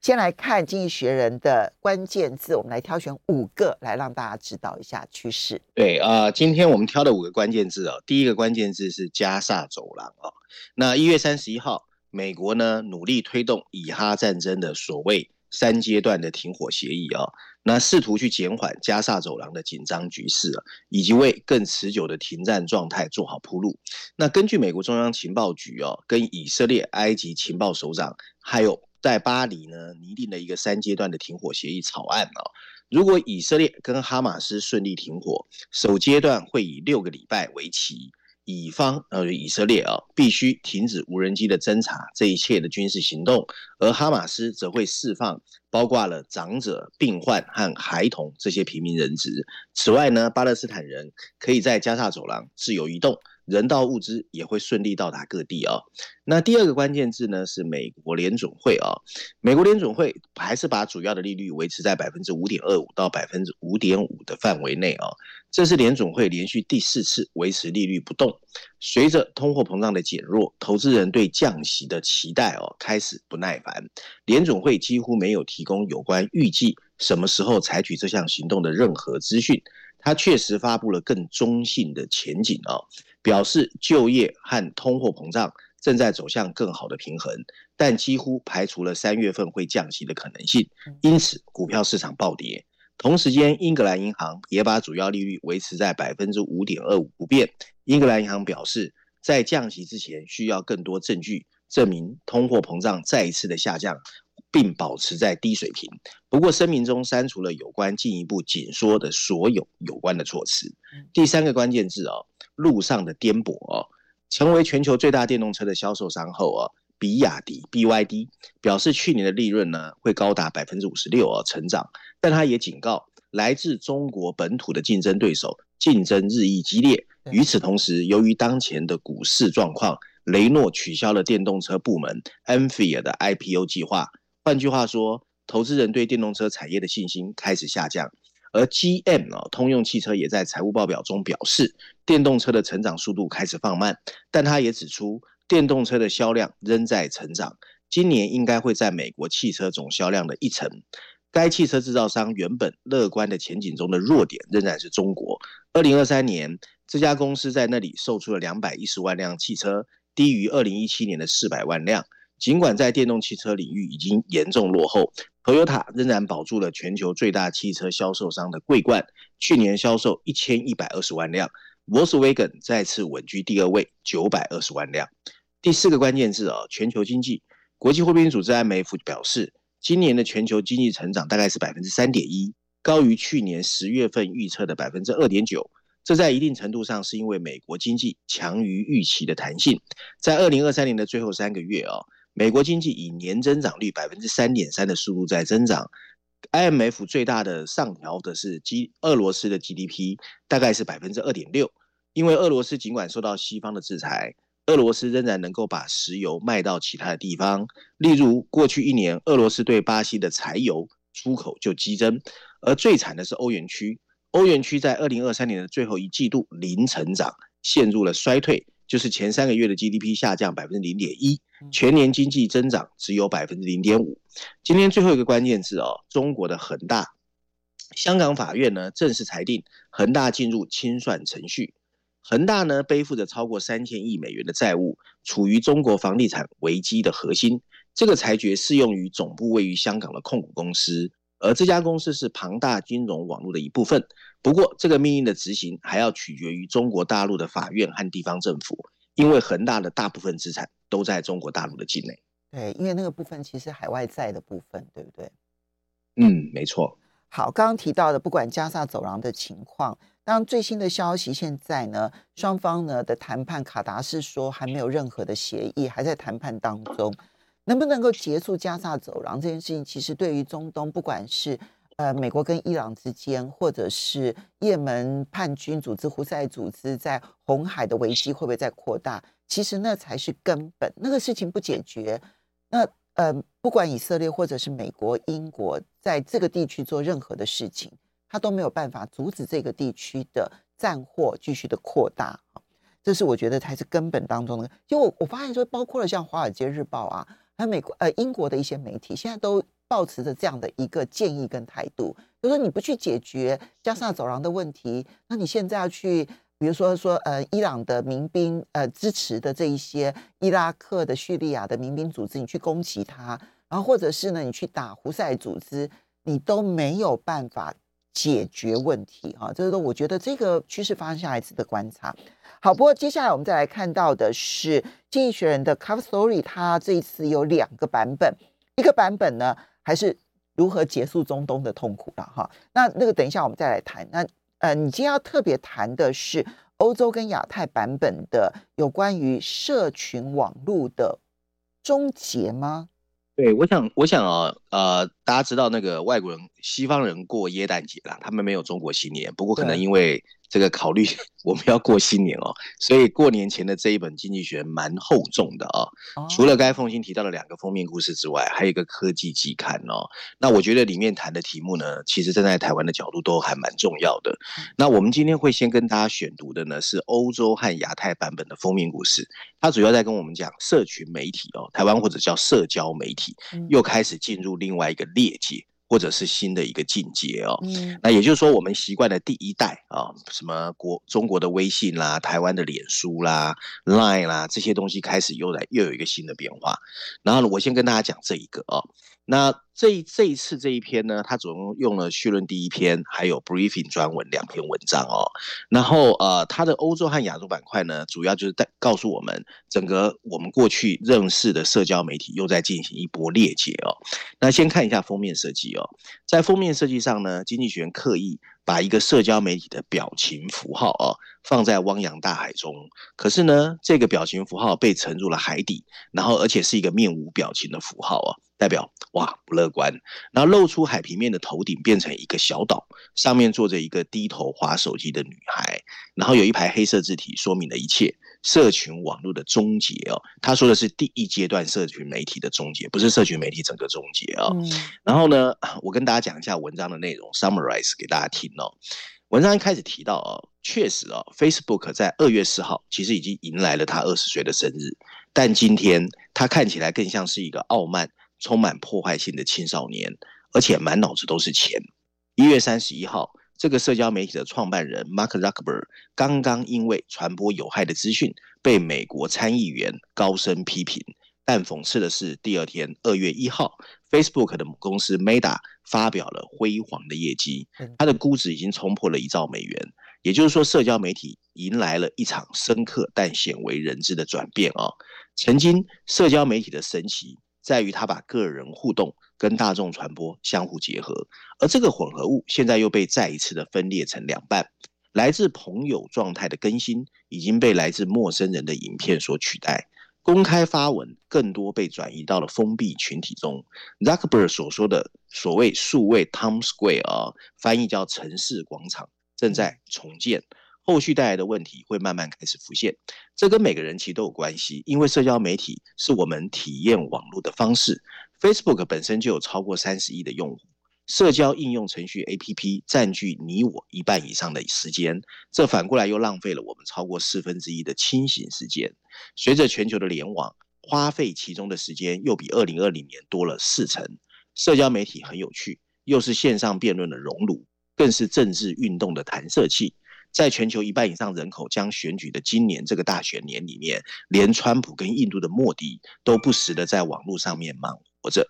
先来看《经济学人》的关键字，我们来挑选五个来让大家知道一下趋势。对啊、今天我们挑的五个关键字哦，第一个关键字是加萨走廊哦。那一月三十一号，美国呢努力推动以哈战争的所谓三阶段的停火协议啊、那试图去减缓加萨走廊的紧张局势啊，以及为更持久的停战状态做好铺路。那根据美国中央情报局哦，跟以色列、埃及情报首长，还有在巴黎呢拟定了一个三阶段的停火协议草案啊、哦。如果以色列跟哈马斯顺利停火，首阶段会以六个礼拜为期。乙方呃，以色列啊，必须停止无人机的侦察，这一切的军事行动，而哈马斯则会释放包括了长者、病患和孩童这些平民人质。此外呢，巴勒斯坦人可以在加萨走廊自由移动。人道物资也会顺利到达各地啊。那第二个关键字呢是美国联总会啊。美国联总会还是把主要的利率维持在百分之五点二五到百分之五点五的范围内啊。这是联总会连续第四次维持利率不动。随着通货膨胀的减弱，投资人对降息的期待哦开始不耐烦。联总会几乎没有提供有关预计什么时候采取这项行动的任何资讯。它确实发布了更中性的前景啊。表示就业和通货膨胀正在走向更好的平衡，但几乎排除了三月份会降息的可能性，因此股票市场暴跌。同时间，英格兰银行也把主要利率维持在百分之五点二五不变。英格兰银行表示，在降息之前需要更多证据证明通货膨胀再一次的下降，并保持在低水平。不过，声明中删除了有关进一步紧缩的所有有关的措辞。第三个关键字哦。路上的颠簸哦，成为全球最大电动车的销售商后哦，比亚迪 BYD 表示去年的利润呢会高达百分之五十六哦成长，但他也警告来自中国本土的竞争对手竞争日益激烈。与此同时，由于当前的股市状况，雷诺取消了电动车部门 Ampere 的 IPO 计划。换句话说，投资人对电动车产业的信心开始下降。而 GM 啊，通用汽车也在财务报表中表示，电动车的成长速度开始放慢，但他也指出，电动车的销量仍在成长，今年应该会在美国汽车总销量的一成。该汽车制造商原本乐观的前景中的弱点仍然是中国。二零二三年，这家公司在那里售出了两百一十万辆汽车，低于二零一七年的四百万辆。尽管在电动汽车领域已经严重落后，Toyota 仍然保住了全球最大汽车销售商的桂冠，去年销售一千一百二十万辆，Volkswagen 再次稳居第二位，九百二十万辆。第四个关键字啊，全球经济，国际货币组织 IMF 表示，今年的全球经济成长大概是百分之三点一，高于去年十月份预测的百分之二点九。这在一定程度上是因为美国经济强于预期的弹性，在二零二三年的最后三个月啊。美国经济以年增长率百分之三点三的速度在增长，IMF 最大的上调的是基俄罗斯的 GDP，大概是百分之二点六。因为俄罗斯尽管受到西方的制裁，俄罗斯仍然能够把石油卖到其他的地方。例如，过去一年，俄罗斯对巴西的柴油出口就激增。而最惨的是欧元区，欧元区在二零二三年的最后一季度零成长，陷入了衰退。就是前三个月的 GDP 下降百分之零点一，全年经济增长只有百分之零点五。今天最后一个关键字哦，中国的恒大，香港法院呢正式裁定恒大进入清算程序。恒大呢背负着超过三千亿美元的债务，处于中国房地产危机的核心。这个裁决适用于总部位于香港的控股公司。而这家公司是庞大金融网络的一部分。不过，这个命令的执行还要取决于中国大陆的法院和地方政府，因为恒大的大部分资产都在中国大陆的境内。对，因为那个部分其实海外债的部分，对不对？嗯，没错。好，刚刚提到的，不管加萨走廊的情况，当最新的消息，现在呢，双方呢的谈判，卡达是说还没有任何的协议，还在谈判当中，能不能够结束加萨走廊这件事情，其实对于中东，不管是呃美国跟伊朗之间，或者是也门叛军组织胡塞组织在红海的危机会不会再扩大，其实那才是根本，那个事情不解决，那。呃，不管以色列或者是美国、英国在这个地区做任何的事情，他都没有办法阻止这个地区的战祸继续的扩大。这是我觉得才是根本当中的。就我我发现说，包括了像《华尔街日报》啊，还有美国呃英国的一些媒体，现在都抱持着这样的一个建议跟态度，就是说你不去解决加沙走廊的问题，那你现在要去。比如说说呃，伊朗的民兵呃支持的这一些伊拉克的叙利亚的民兵组织，你去攻击他，然后或者是呢，你去打胡塞组织，你都没有办法解决问题哈。这个我觉得这个趋势发生下来值得观察。好，不过接下来我们再来看到的是《经济学人》的 Cover Story，它这一次有两个版本，一个版本呢还是如何结束中东的痛苦了哈。那那个等一下我们再来谈那。呃，你今天要特别谈的是欧洲跟亚太版本的有关于社群网络的终结吗？对，我想，我想啊，呃，大家知道那个外国人、西方人过耶诞节啦，他们没有中国新年，不过可能因为。这个考虑我们要过新年哦，所以过年前的这一本经济学蛮厚重的哦。除了该封新提到的两个封面故事之外，还有一个科技季刊哦。那我觉得里面谈的题目呢，其实站在台湾的角度都还蛮重要的。那我们今天会先跟大家选读的呢，是欧洲和亚太版本的封面故事，它主要在跟我们讲社群媒体哦，台湾或者叫社交媒体，又开始进入另外一个裂界。或者是新的一个境界哦，嗯，那也就是说，我们习惯的第一代啊，什么国中国的微信啦、台湾的脸书啦、Line 啦这些东西开始又来又有一个新的变化。然后呢，我先跟大家讲这一个哦。那这这一次这一篇呢，它总共用了序论第一篇，还有 briefing 专文两篇文章哦。然后呃，它的欧洲和亚洲板块呢，主要就是在告诉我们，整个我们过去认识的社交媒体又在进行一波裂解哦。那先看一下封面设计哦，在封面设计上呢，经济学人刻意把一个社交媒体的表情符号哦放在汪洋大海中，可是呢，这个表情符号被沉入了海底，然后而且是一个面无表情的符号哦。代表哇不乐观，然后露出海平面的头顶变成一个小岛，上面坐着一个低头划手机的女孩，然后有一排黑色字体说明了一切，社群网络的终结哦。他说的是第一阶段社群媒体的终结，不是社群媒体整个终结哦。嗯、然后呢，我跟大家讲一下文章的内容，summarize 给大家听哦。文章一开始提到哦，确实哦，Facebook 在二月四号其实已经迎来了他二十岁的生日，但今天他看起来更像是一个傲慢。充满破坏性的青少年，而且满脑子都是钱。一月三十一号，这个社交媒体的创办人 Mark Zuckerberg 刚刚因为传播有害的资讯被美国参议员高声批评。但讽刺的是，第二天二月一号，Facebook 的母公司 Meta 发表了辉煌的业绩，它的估值已经冲破了一兆美元。也就是说，社交媒体迎来了一场深刻但鲜为人知的转变啊！曾经社交媒体的神奇。在于他把个人互动跟大众传播相互结合，而这个混合物现在又被再一次的分裂成两半。来自朋友状态的更新已经被来自陌生人的影片所取代，公开发文更多被转移到了封闭群体中。Zuckerberg 所说的所谓数位 Times Square 啊，翻译叫城市广场，正在重建。后续带来的问题会慢慢开始浮现，这跟每个人其实都有关系，因为社交媒体是我们体验网络的方式。Facebook 本身就有超过三十亿的用户，社交应用程序 APP 占据你我一半以上的时间，这反过来又浪费了我们超过四分之一的清醒时间。随着全球的联网，花费其中的时间又比二零二零年多了四成。社交媒体很有趣，又是线上辩论的熔炉，更是政治运动的弹射器。在全球一半以上人口将选举的今年这个大选年里面，连川普跟印度的莫迪都不时的在网络上面忙活着。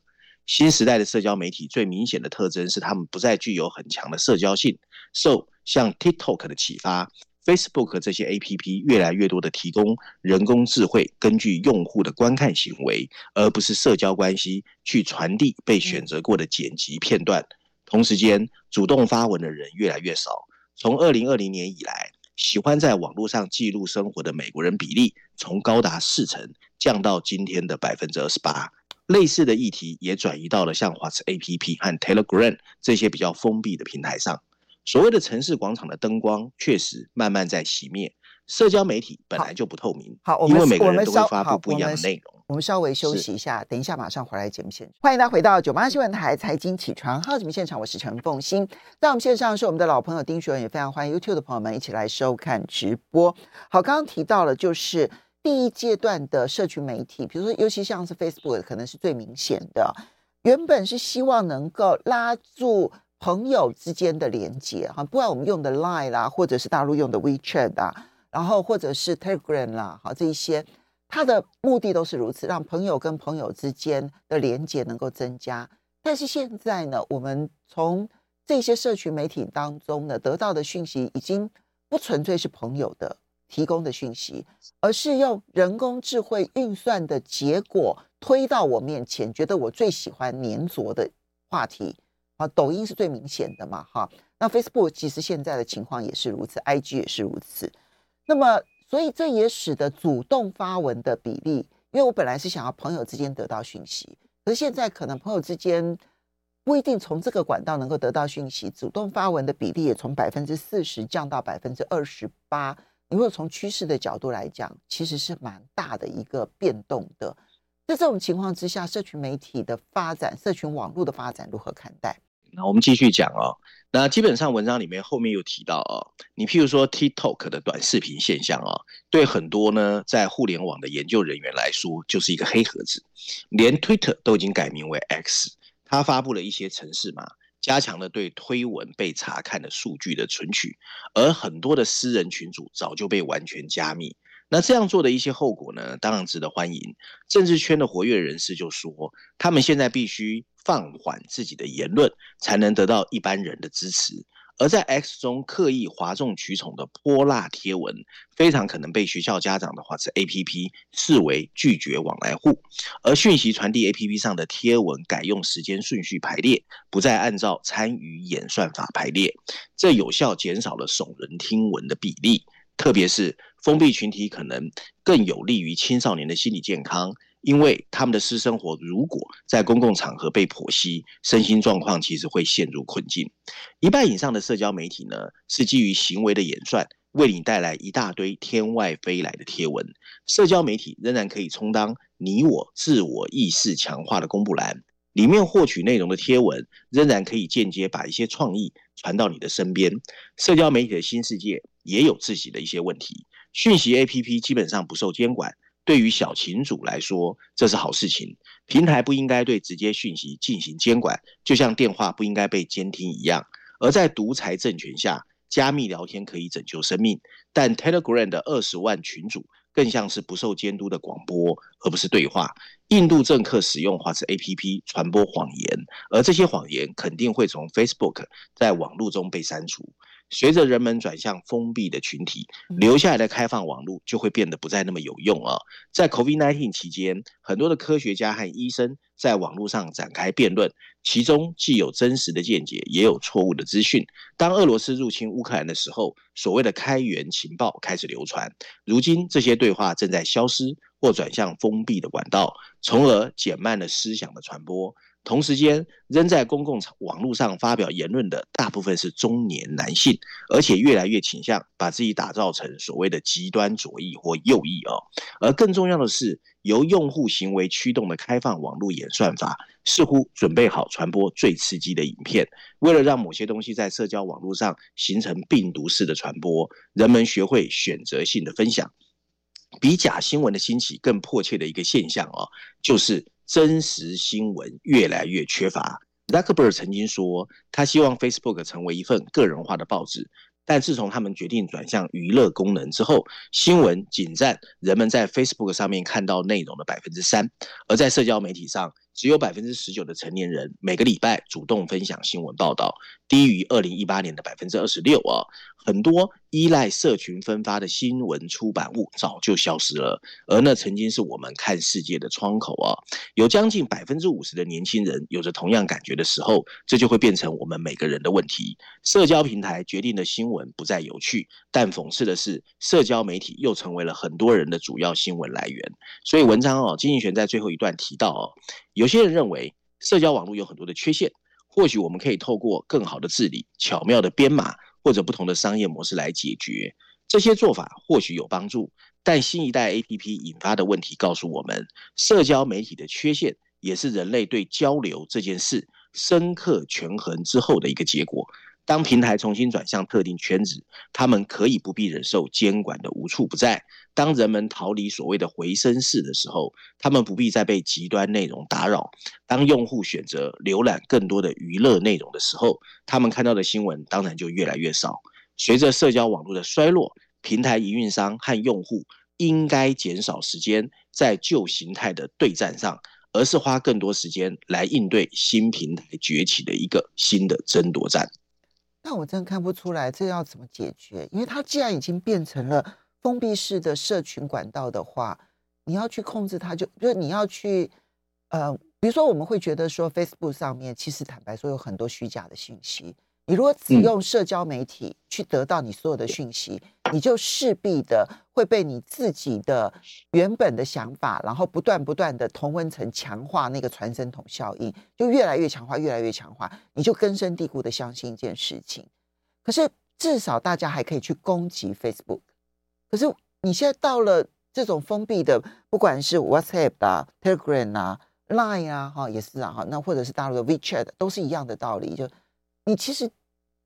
新时代的社交媒体最明显的特征是，他们不再具有很强的社交性。受像 TikTok 的启发 Facebook 这些 APP 越来越多的提供人工智慧，根据用户的观看行为，而不是社交关系去传递被选择过的剪辑片段。同时间，主动发文的人越来越少。从二零二零年以来，喜欢在网络上记录生活的美国人比例从高达四成降到今天的百分之二十八。类似的议题也转移到了像 WhatsApp 和 Telegram 这些比较封闭的平台上。所谓的城市广场的灯光确实慢慢在熄灭。社交媒体本来就不透明，好，好，因为每个人都会发布不一样的内容。我们稍微休息一下，等一下马上回来节目现场。欢迎大家回到九八新闻台财经起床号节目现场，我是陈凤欣。在我们线上是我们的老朋友丁学文，也非常欢迎 YouTube 的朋友们一起来收看直播。好，刚刚提到了就是第一阶段的社群媒体，比如说尤其像是 Facebook，可能是最明显的。原本是希望能够拉住。朋友之间的连接哈，不管我们用的 Line 啦，或者是大陆用的 WeChat 啊，然后或者是 Telegram 啦，好，这一些，它的目的都是如此，让朋友跟朋友之间的连接能够增加。但是现在呢，我们从这些社群媒体当中呢，得到的讯息已经不纯粹是朋友的提供的讯息，而是用人工智慧运算的结果推到我面前，觉得我最喜欢黏着的话题。啊，抖音是最明显的嘛，哈。那 Facebook 其实现在的情况也是如此，IG 也是如此。那么，所以这也使得主动发文的比例，因为我本来是想要朋友之间得到讯息，可是现在可能朋友之间不一定从这个管道能够得到讯息，主动发文的比例也从百分之四十降到百分之二十八。如果从趋势的角度来讲，其实是蛮大的一个变动的。在这种情况之下，社群媒体的发展，社群网络的发展如何看待？那我们继续讲哦。那基本上文章里面后面有提到哦，你譬如说 TikTok 的短视频现象哦，对很多呢在互联网的研究人员来说就是一个黑盒子。连 Twitter 都已经改名为 X，它发布了一些程式码，加强了对推文被查看的数据的存取，而很多的私人群组早就被完全加密。那这样做的一些后果呢，当然值得欢迎。政治圈的活跃人士就说，他们现在必须放缓自己的言论，才能得到一般人的支持。而在 X 中刻意哗众取宠的泼辣贴文，非常可能被学校家长的话是 APP 视为拒绝往来户。而讯息传递 APP 上的贴文改用时间顺序排列，不再按照参与演算法排列，这有效减少了耸人听闻的比例。特别是封闭群体可能更有利于青少年的心理健康，因为他们的私生活如果在公共场合被剖析，身心状况其实会陷入困境。一半以上的社交媒体呢，是基于行为的演算，为你带来一大堆天外飞来的贴文。社交媒体仍然可以充当你我自我意识强化的公布栏。里面获取内容的贴文，仍然可以间接把一些创意传到你的身边。社交媒体的新世界也有自己的一些问题。讯息 APP 基本上不受监管，对于小群主来说，这是好事情。平台不应该对直接讯息进行监管，就像电话不应该被监听一样。而在独裁政权下，加密聊天可以拯救生命，但 Telegram 的二十万群主。更像是不受监督的广播，而不是对话。印度政客使用或是 APP 传播谎言，而这些谎言肯定会从 Facebook 在网络中被删除。随着人们转向封闭的群体，留下来的开放网络就会变得不再那么有用啊。在 COVID-19 期间，很多的科学家和医生在网络上展开辩论，其中既有真实的见解，也有错误的资讯。当俄罗斯入侵乌克兰的时候，所谓的开源情报开始流传。如今，这些对话正在消失或转向封闭的管道，从而减慢了思想的传播。同时间，仍在公共网络上发表言论的大部分是中年男性，而且越来越倾向把自己打造成所谓的极端左翼或右翼哦。而更重要的是，由用户行为驱动的开放网络演算法，似乎准备好传播最刺激的影片。为了让某些东西在社交网络上形成病毒式的传播，人们学会选择性的分享。比假新闻的兴起更迫切的一个现象哦，就是。真实新闻越来越缺乏。扎克伯尔曾经说，他希望 Facebook 成为一份个人化的报纸，但自从他们决定转向娱乐功能之后，新闻仅占人们在 Facebook 上面看到内容的百分之三，而在社交媒体上，只有百分之十九的成年人每个礼拜主动分享新闻报道，低于二零一八年的百分之二十六啊。很多依赖社群分发的新闻出版物早就消失了，而那曾经是我们看世界的窗口啊。有将近百分之五十的年轻人有着同样感觉的时候，这就会变成我们每个人的问题。社交平台决定的新闻不再有趣，但讽刺的是，社交媒体又成为了很多人的主要新闻来源。所以文章哦，经济学在最后一段提到哦，有有些人认为社交网络有很多的缺陷，或许我们可以透过更好的治理、巧妙的编码。或者不同的商业模式来解决这些做法，或许有帮助。但新一代 APP 引发的问题告诉我们，社交媒体的缺陷也是人类对交流这件事深刻权衡之后的一个结果。当平台重新转向特定圈子，他们可以不必忍受监管的无处不在；当人们逃离所谓的回声室的时候，他们不必再被极端内容打扰；当用户选择浏览更多的娱乐内容的时候，他们看到的新闻当然就越来越少。随着社交网络的衰落，平台营运商和用户应该减少时间在旧形态的对战上，而是花更多时间来应对新平台崛起的一个新的争夺战。那我真的看不出来，这要怎么解决？因为它既然已经变成了封闭式的社群管道的话，你要去控制它就，就就是你要去，呃，比如说我们会觉得说，Facebook 上面其实坦白说有很多虚假的信息。你如果只用社交媒体去得到你所有的讯息，嗯、你就势必的会被你自己的原本的想法，然后不断不断的同温层强化那个传声筒效应，就越来越强化，越来越强化，你就根深蒂固的相信一件事情。可是至少大家还可以去攻击 Facebook，可是你现在到了这种封闭的，不管是 WhatsApp 啊、Telegram 啊、Line 啊，哈也是啊，哈那或者是大陆的 WeChat，都是一样的道理，就你其实。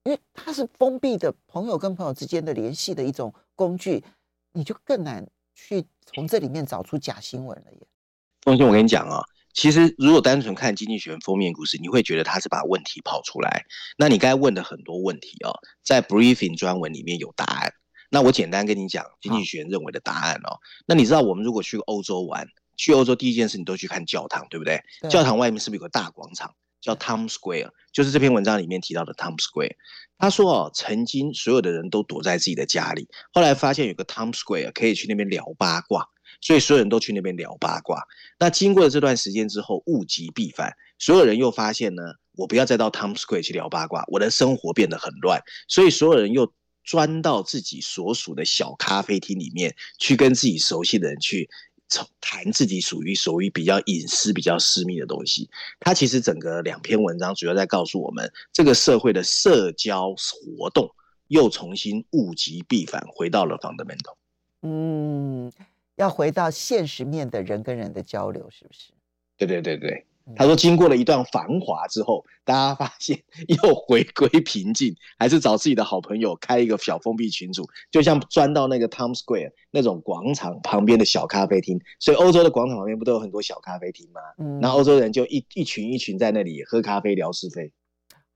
因为它是封闭的，朋友跟朋友之间的联系的一种工具，你就更难去从这里面找出假新闻了耶。凤馨，我跟你讲啊，其实如果单纯看《经济学人》封面故事，你会觉得他是把问题抛出来。那你刚才问的很多问题哦，在 briefing 专文里面有答案。那我简单跟你讲，《经济学人》认为的答案哦。那你知道我们如果去欧洲玩，去欧洲第一件事你都去看教堂，对不对？对。教堂外面是不是有个大广场？叫 Tom Square，就是这篇文章里面提到的 Tom Square。他说哦，曾经所有的人都躲在自己的家里，后来发现有个 Tom Square 可以去那边聊八卦，所以所有人都去那边聊八卦。那经过了这段时间之后，物极必反，所有人又发现呢，我不要再到 Tom Square 去聊八卦，我的生活变得很乱，所以所有人又钻到自己所属的小咖啡厅里面去，跟自己熟悉的人去。谈自己属于属于比较隐私、比较私密的东西。它其实整个两篇文章主要在告诉我们，这个社会的社交活动又重新物极必反，回到了 fundamental。嗯，要回到现实面的人跟人的交流，是不是？对对对对。他说：“经过了一段繁华之后，大家发现 又回归平静，还是找自己的好朋友开一个小封闭群组，就像钻到那个 Times Square 那种广场旁边的小咖啡厅。所以欧洲的广场旁边不都有很多小咖啡厅吗？嗯，那欧洲人就一一群一群在那里喝咖啡聊是非。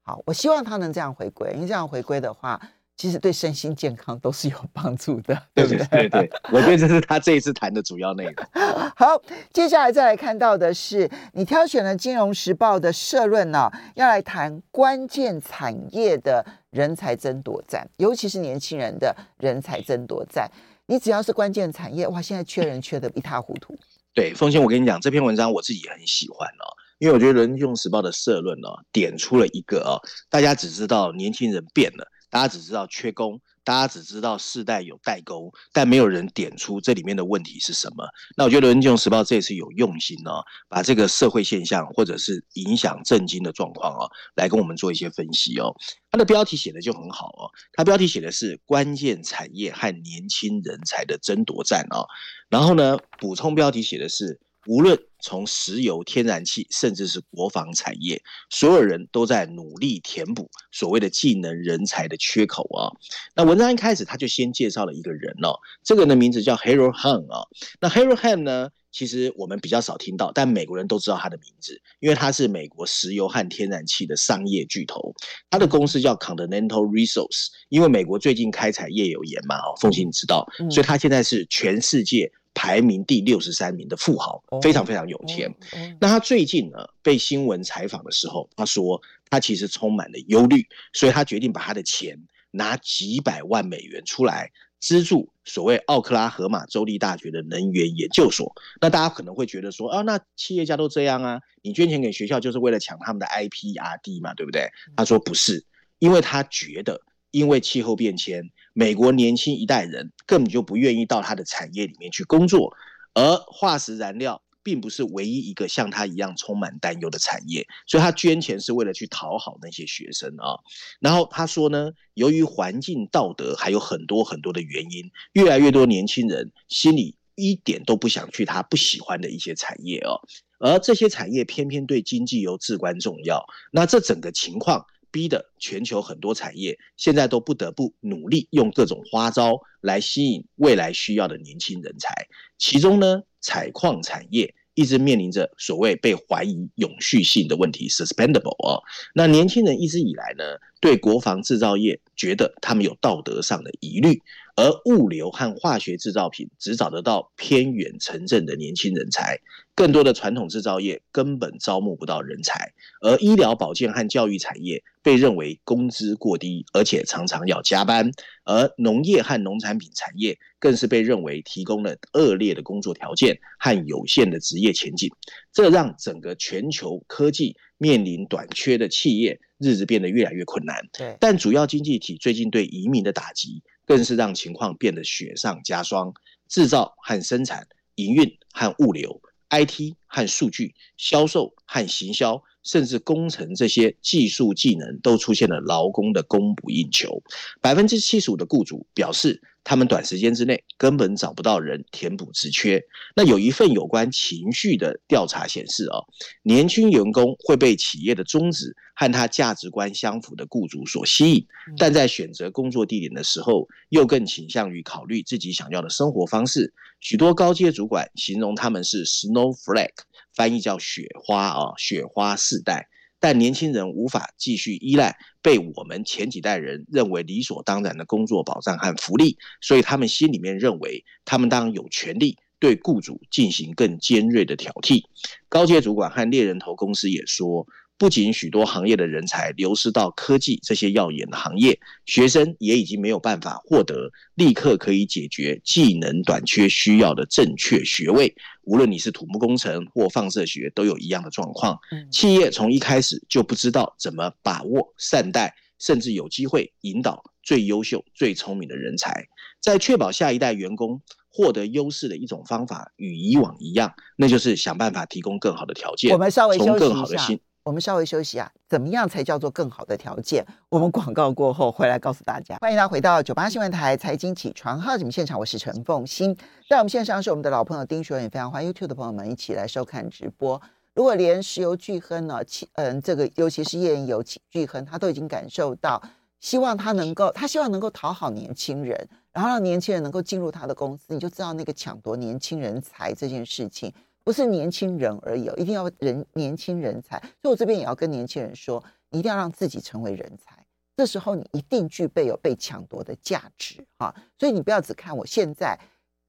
好，我希望他能这样回归，因为这样回归的话。”其实对身心健康都是有帮助的，对不对？对对，我觉得这是他这一次谈的主要内容。好，接下来再来看到的是，你挑选了《金融时报》的社论呢、哦，要来谈关键产业的人才争夺战，尤其是年轻人的人才争夺战。你只要是关键产业，哇，现在缺人缺的一塌糊涂。对，凤仙，我跟你讲，这篇文章我自己也很喜欢哦，因为我觉得《金融时报》的社论哦，点出了一个哦，大家只知道年轻人变了。大家只知道缺工，大家只知道世代有代沟，但没有人点出这里面的问题是什么。那我觉得《金融时报》这次有用心哦，把这个社会现象或者是影响政经的状况哦，来跟我们做一些分析哦。它的标题写的就很好哦，它标题写的是“关键产业和年轻人才的争夺战”哦，然后呢，补充标题写的是。无论从石油、天然气，甚至是国防产业，所有人都在努力填补所谓的技能人才的缺口啊。那文章一开始他就先介绍了一个人哦，这个人的名字叫 Harold Han 啊。那 Harold Han 呢，其实我们比较少听到，但美国人都知道他的名字，因为他是美国石油和天然气的商业巨头。他的公司叫 Continental Resource，因为美国最近开采页岩油嘛，哦，凤琴你知道，所以他现在是全世界。排名第六十三名的富豪，非常非常有钱。那他最近呢被新闻采访的时候，他说他其实充满了忧虑，所以他决定把他的钱拿几百万美元出来。资助所谓奥克拉荷马州立大学的能源研究所，那大家可能会觉得说，啊，那企业家都这样啊，你捐钱给学校就是为了抢他们的 IPRD 嘛，对不对？他说不是，因为他觉得，因为气候变迁，美国年轻一代人根本就不愿意到他的产业里面去工作，而化石燃料。并不是唯一一个像他一样充满担忧的产业，所以他捐钱是为了去讨好那些学生啊。然后他说呢，由于环境、道德还有很多很多的原因，越来越多年轻人心里一点都不想去他不喜欢的一些产业哦，而这些产业偏偏对经济又至关重要。那这整个情况逼的全球很多产业现在都不得不努力用各种花招来吸引未来需要的年轻人才，其中呢，采矿产业一直面临着所谓被怀疑永续性的问题，suspendable 啊。那年轻人一直以来呢，对国防制造业觉得他们有道德上的疑虑，而物流和化学制造品只找得到偏远城镇的年轻人才。更多的传统制造业根本招募不到人才，而医疗保健和教育产业被认为工资过低，而且常常要加班，而农业和农产品产业更是被认为提供了恶劣的工作条件和有限的职业前景，这让整个全球科技面临短缺的企业日子变得越来越困难。对，但主要经济体最近对移民的打击，更是让情况变得雪上加霜，制造和生产、营运和物流。IT 和数据、销售和行销，甚至工程这些技术技能都出现了劳工的供不应求。百分之七十五的雇主表示，他们短时间之内根本找不到人填补职缺。那有一份有关情绪的调查显示，哦，年轻员工会被企业的宗旨和他价值观相符的雇主所吸引，但在选择工作地点的时候，又更倾向于考虑自己想要的生活方式。许多高阶主管形容他们是 snowflake，翻译叫雪花啊，雪花世代。但年轻人无法继续依赖被我们前几代人认为理所当然的工作保障和福利，所以他们心里面认为他们当有权利对雇主进行更尖锐的挑剔。高阶主管和猎人头公司也说。不仅许多行业的人才流失到科技这些耀眼的行业，学生也已经没有办法获得立刻可以解决技能短缺需要的正确学位。无论你是土木工程或放射学，都有一样的状况。企业从一开始就不知道怎么把握、善待，甚至有机会引导最优秀、最聪明的人才，在确保下一代员工获得优势的一种方法，与以往一样，那就是想办法提供更好的条件。我们稍微休息一下。我们稍微休息啊，怎么样才叫做更好的条件？我们广告过后回来告诉大家。欢迎大家回到九八新闻台财经起床号节目现场，我是陈凤欣。在我们线上是我们的老朋友丁学文，也非常欢迎 YouTube 的朋友们一起来收看直播。如果连石油巨亨呢，嗯，这个尤其是页岩油巨亨，他都已经感受到，希望他能够，他希望能够讨好年轻人，然后让年轻人能够进入他的公司，你就知道那个抢夺年轻人才这件事情。不是年轻人而已，一定要人年轻人才。所以我这边也要跟年轻人说，你一定要让自己成为人才。这时候你一定具备有被抢夺的价值哈。所以你不要只看我现在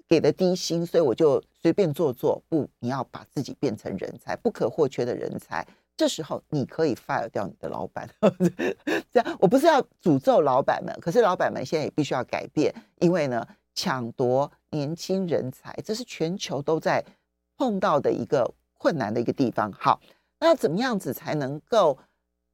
给的低薪，所以我就随便做做。不，你要把自己变成人才，不可或缺的人才。这时候你可以 fire 掉你的老板。这样，我不是要诅咒老板们，可是老板们现在也必须要改变，因为呢，抢夺年轻人才，这是全球都在。碰到的一个困难的一个地方，好，那要怎么样子才能够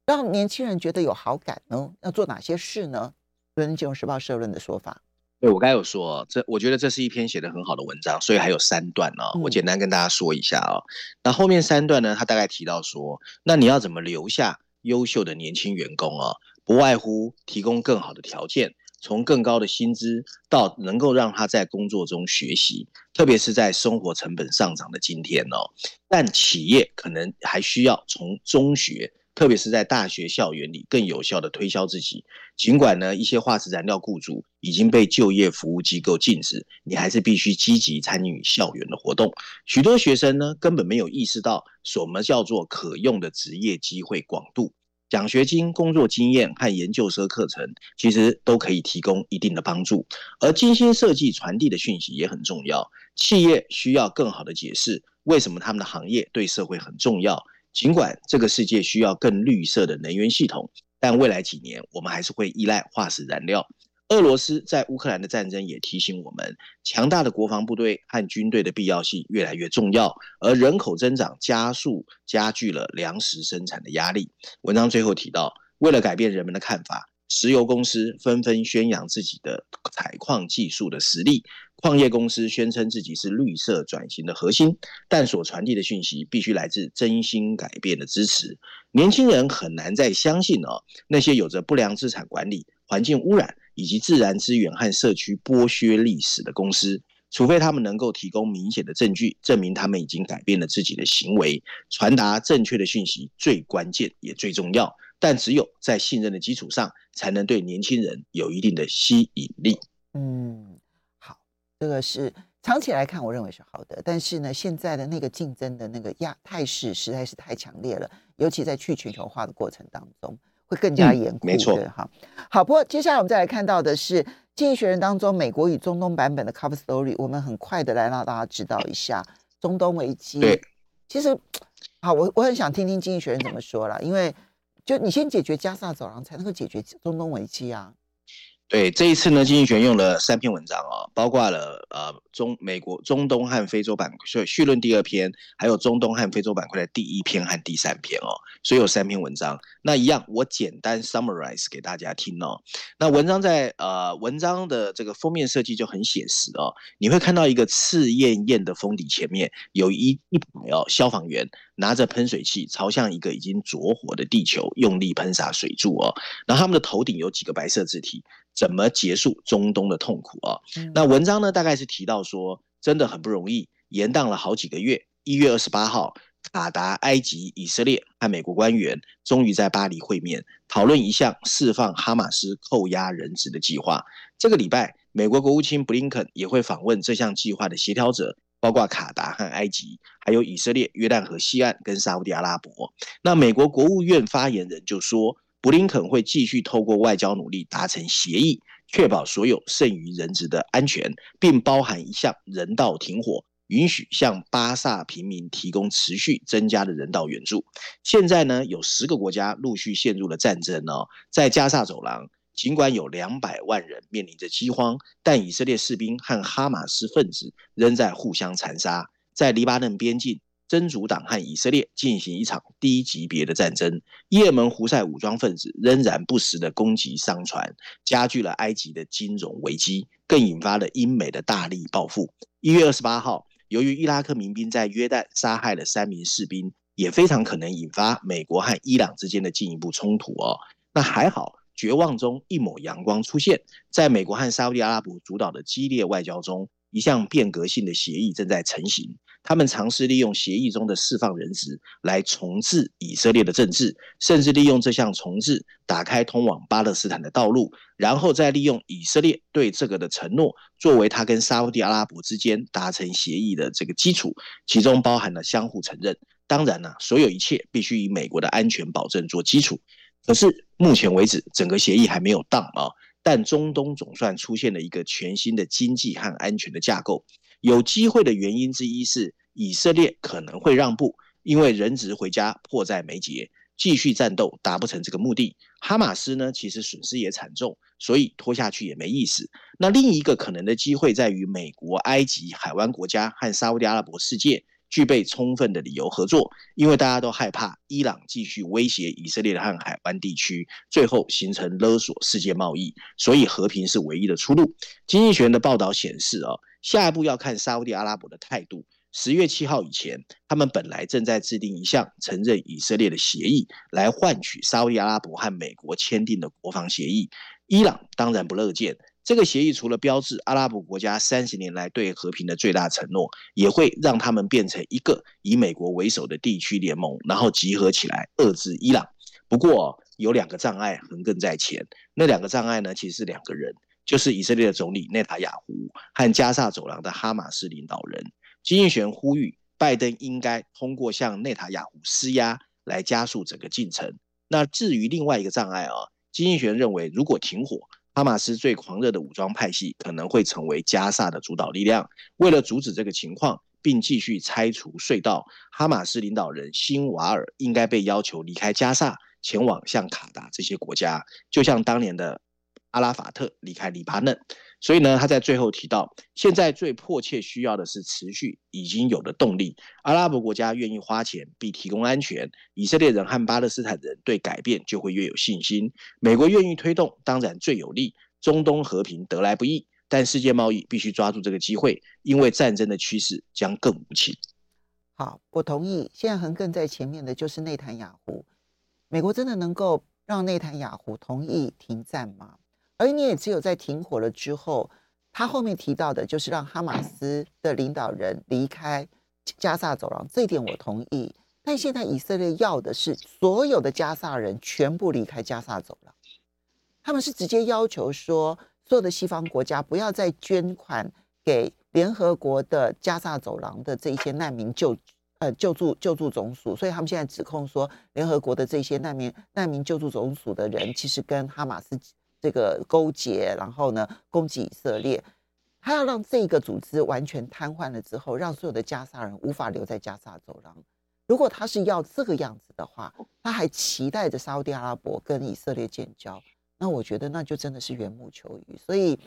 让年轻人觉得有好感呢？要做哪些事呢？《伦敦金融时报》社论的说法，对，我刚才有说，这我觉得这是一篇写得很好的文章，所以还有三段呢、哦，我简单跟大家说一下啊、哦。嗯、那后面三段呢，他大概提到说，那你要怎么留下优秀的年轻员工啊、哦？不外乎提供更好的条件。从更高的薪资到能够让他在工作中学习，特别是在生活成本上涨的今天哦，但企业可能还需要从中学，特别是在大学校园里更有效地推销自己。尽管呢，一些化石燃料雇主已经被就业服务机构禁止，你还是必须积极参与校园的活动。许多学生呢，根本没有意识到什么叫做可用的职业机会广度。奖学金、工作经验和研究生课程，其实都可以提供一定的帮助。而精心设计传递的讯息也很重要。企业需要更好的解释为什么他们的行业对社会很重要。尽管这个世界需要更绿色的能源系统，但未来几年我们还是会依赖化石燃料。俄罗斯在乌克兰的战争也提醒我们，强大的国防部队和军队的必要性越来越重要，而人口增长加速加剧了粮食生产的压力。文章最后提到，为了改变人们的看法，石油公司纷纷宣扬自己的采矿技术的实力，矿业公司宣称自己是绿色转型的核心，但所传递的讯息必须来自真心改变的支持。年轻人很难再相信哦，那些有着不良资产管理、环境污染。以及自然资源和社区剥削历史的公司，除非他们能够提供明显的证据，证明他们已经改变了自己的行为，传达正确的讯息最关键也最重要。但只有在信任的基础上，才能对年轻人有一定的吸引力。嗯，好，这个是长期来看，我认为是好的。但是呢，现在的那个竞争的那个压态势实在是太强烈了，尤其在去全球化的过程当中。会更加严酷，没错。好，好。不过接下来我们再来看到的是《经济学人》当中美国与中东版本的 cover story。我们很快的来让大家知道一下中东危机。对，其实好，我我很想听听《经济学人》怎么说了，因为就你先解决加萨走廊，才能够解决中东危机啊。对，这一次呢，经济学用了三篇文章、哦，包括了呃中美国中东和非洲板块，所以序论第二篇，还有中东和非洲板块的第一篇和第三篇哦，所以有三篇文章。那一样，我简单 summarize 给大家听哦。那文章在呃文章的这个封面设计就很写实哦，你会看到一个赤艳艳的封底前面有一一排哦消防员拿着喷水器朝向一个已经着火的地球用力喷洒水柱哦，然后他们的头顶有几个白色字体。怎么结束中东的痛苦啊？那文章呢，大概是提到说，真的很不容易，延宕了好几个月。一月二十八号，卡达、埃及、以色列和美国官员终于在巴黎会面，讨论一项释放哈马斯扣押人质的计划。这个礼拜，美国国务卿布林肯也会访问这项计划的协调者，包括卡达和埃及，还有以色列、约旦河西岸跟沙乌地阿拉伯。那美国国务院发言人就说。布林肯会继续透过外交努力达成协议，确保所有剩余人质的安全，并包含一项人道停火，允许向巴萨平民提供持续增加的人道援助。现在呢，有十个国家陆续陷入了战争哦，在加萨走廊，尽管有两百万人面临着饥荒，但以色列士兵和哈马斯分子仍在互相残杀。在黎巴嫩边境。真主党和以色列进行一场低级别的战争，也门胡塞武装分子仍然不时的攻击商船，加剧了埃及的金融危机，更引发了英美的大力报复。一月二十八号，由于伊拉克民兵在约旦杀害了三名士兵，也非常可能引发美国和伊朗之间的进一步冲突哦。那还好，绝望中一抹阳光出现，在美国和沙乌地阿拉伯主导的激烈外交中，一项变革性的协议正在成型。他们尝试利用协议中的释放人质来重置以色列的政治，甚至利用这项重置打开通往巴勒斯坦的道路，然后再利用以色列对这个的承诺作为他跟沙乌地阿拉伯之间达成协议的这个基础，其中包含了相互承认。当然了，所有一切必须以美国的安全保证做基础。可是目前为止，整个协议还没有当啊，但中东总算出现了一个全新的经济和安全的架构。有机会的原因之一是以色列可能会让步，因为人质回家迫在眉睫，继续战斗达不成这个目的。哈马斯呢，其实损失也惨重，所以拖下去也没意思。那另一个可能的机会在于美国、埃及、海湾国家和沙乌地阿拉伯世界具备充分的理由合作，因为大家都害怕伊朗继续威胁以色列的和海湾地区，最后形成勒索世界贸易，所以和平是唯一的出路。经济学人的报道显示啊。下一步要看沙乌地阿拉伯的态度。十月七号以前，他们本来正在制定一项承认以色列的协议，来换取沙乌地阿拉伯和美国签订的国防协议。伊朗当然不乐见这个协议，除了标志阿拉伯国家三十年来对和平的最大承诺，也会让他们变成一个以美国为首的地区联盟，然后集合起来遏制伊朗。不过有两个障碍横亘在前，那两个障碍呢，其实是两个人。就是以色列的总理内塔雅胡和加萨走廊的哈马斯领导人。经济学人呼吁拜登应该通过向内塔雅胡施压来加速整个进程。那至于另外一个障碍啊，经济学人认为，如果停火，哈马斯最狂热的武装派系可能会成为加萨的主导力量。为了阻止这个情况，并继续拆除隧道，哈马斯领导人辛瓦尔应该被要求离开加萨，前往像卡达这些国家，就像当年的阿拉法特离开黎巴嫩。所以呢，他在最后提到，现在最迫切需要的是持续已经有的动力。阿拉伯国家愿意花钱并提供安全，以色列人和巴勒斯坦人对改变就会越有信心。美国愿意推动，当然最有利。中东和平得来不易，但世界贸易必须抓住这个机会，因为战争的趋势将更无情。好，我同意。现在横亘在前面的就是内塔尼亚胡。美国真的能够让内塔尼亚胡同意停战吗？而你也只有在停火了之后，他后面提到的就是让哈马斯的领导人离开加萨走廊，这一点我同意。但现在以色列要的是所有的加萨人全部离开加萨走廊，他们是直接要求说，所有的西方国家不要再捐款给联合国的加萨走廊的这一些难民救呃救助救助总署，所以他们现在指控说，联合国的这些难民难民救助总署的人其实跟哈马斯。这个勾结，然后呢，攻击以色列，他要让这个组织完全瘫痪了之后，让所有的加沙人无法留在加沙走廊。如果他是要这个样子的话，他还期待着沙乌地阿拉伯跟以色列建交，那我觉得那就真的是缘木求鱼。所以，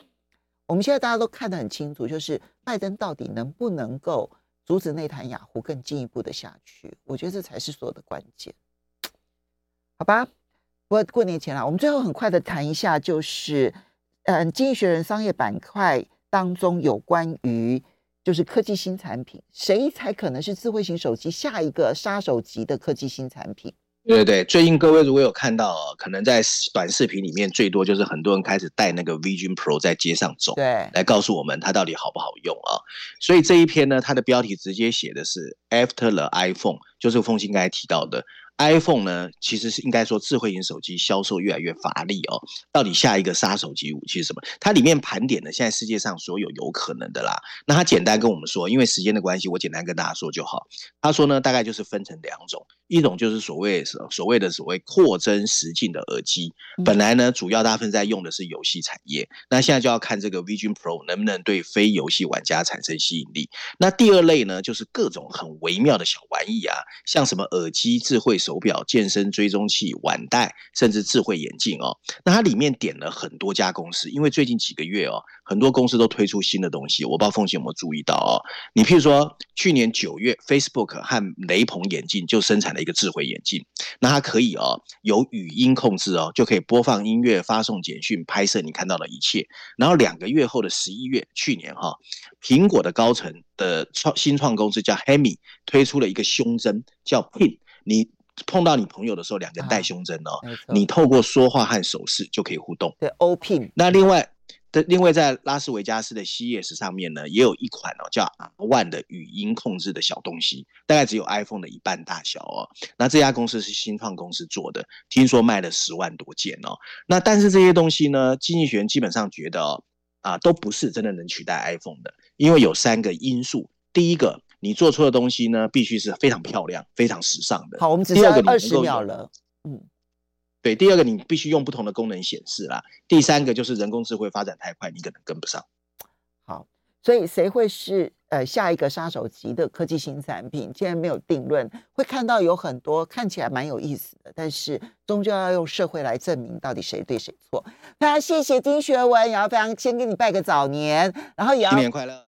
我们现在大家都看得很清楚，就是拜登到底能不能够阻止内塔尼亚胡更进一步的下去？我觉得这才是所有的关键，好吧？不过过年前了，我们最后很快的谈一下，就是，嗯，《经济学人》商业板块当中有关于就是科技新产品，谁才可能是智慧型手机下一个杀手级的科技新产品？对对对，最近各位如果有看到，可能在短视频里面最多就是很多人开始带那个 Vision Pro 在街上走，对，来告诉我们它到底好不好用啊？所以这一篇呢，它的标题直接写的是 After the iPhone，就是凤馨刚才提到的。iPhone 呢，其实是应该说智慧型手机销售越来越乏力哦。到底下一个杀手级武器是什么？它里面盘点了现在世界上所有有可能的啦。那他简单跟我们说，因为时间的关系，我简单跟大家说就好。他说呢，大概就是分成两种，一种就是所谓所谓的所谓扩增实境的耳机，本来呢主要大部分在用的是游戏产业，那现在就要看这个 Vision Pro 能不能对非游戏玩家产生吸引力。那第二类呢，就是各种很微妙的小玩意啊，像什么耳机、智慧。手表、健身追踪器、腕带，甚至智慧眼镜哦。那它里面点了很多家公司，因为最近几个月哦，很多公司都推出新的东西。我不知道凤姐有没有注意到哦？你譬如说，去年九月，Facebook 和雷朋眼镜就生产了一个智慧眼镜，那它可以哦，有语音控制哦，就可以播放音乐、发送简讯、拍摄你看到的一切。然后两个月后的十一月，去年哈、哦，苹果的高层的创新创公司叫 Hemi 推出了一个胸针，叫 Pin，你。碰到你朋友的时候，两个人戴胸针哦，你透过说话和手势就可以互动。对，O-Pin。那另外的另外在拉斯维加斯的 CES 上面呢，也有一款哦叫 R1 的语音控制的小东西，大概只有 iPhone 的一半大小哦。那这家公司是新创公司做的，听说卖了十万多件哦。那但是这些东西呢，经济学人基本上觉得哦，啊都不是真的能取代 iPhone 的，因为有三个因素。第一个。你做出的东西呢，必须是非常漂亮、非常时尚的。好，我们只剩二十秒了。嗯，对，第二个你必须用不同的功能显示啦。第三个就是人工智慧发展太快，你可能跟不上。好，所以谁会是呃下一个杀手级的科技新产品？既然没有定论，会看到有很多看起来蛮有意思的，但是终究要用社会来证明到底谁对谁错。非常谢谢丁学文，也要非常先给你拜个早年，然后也要新年快乐。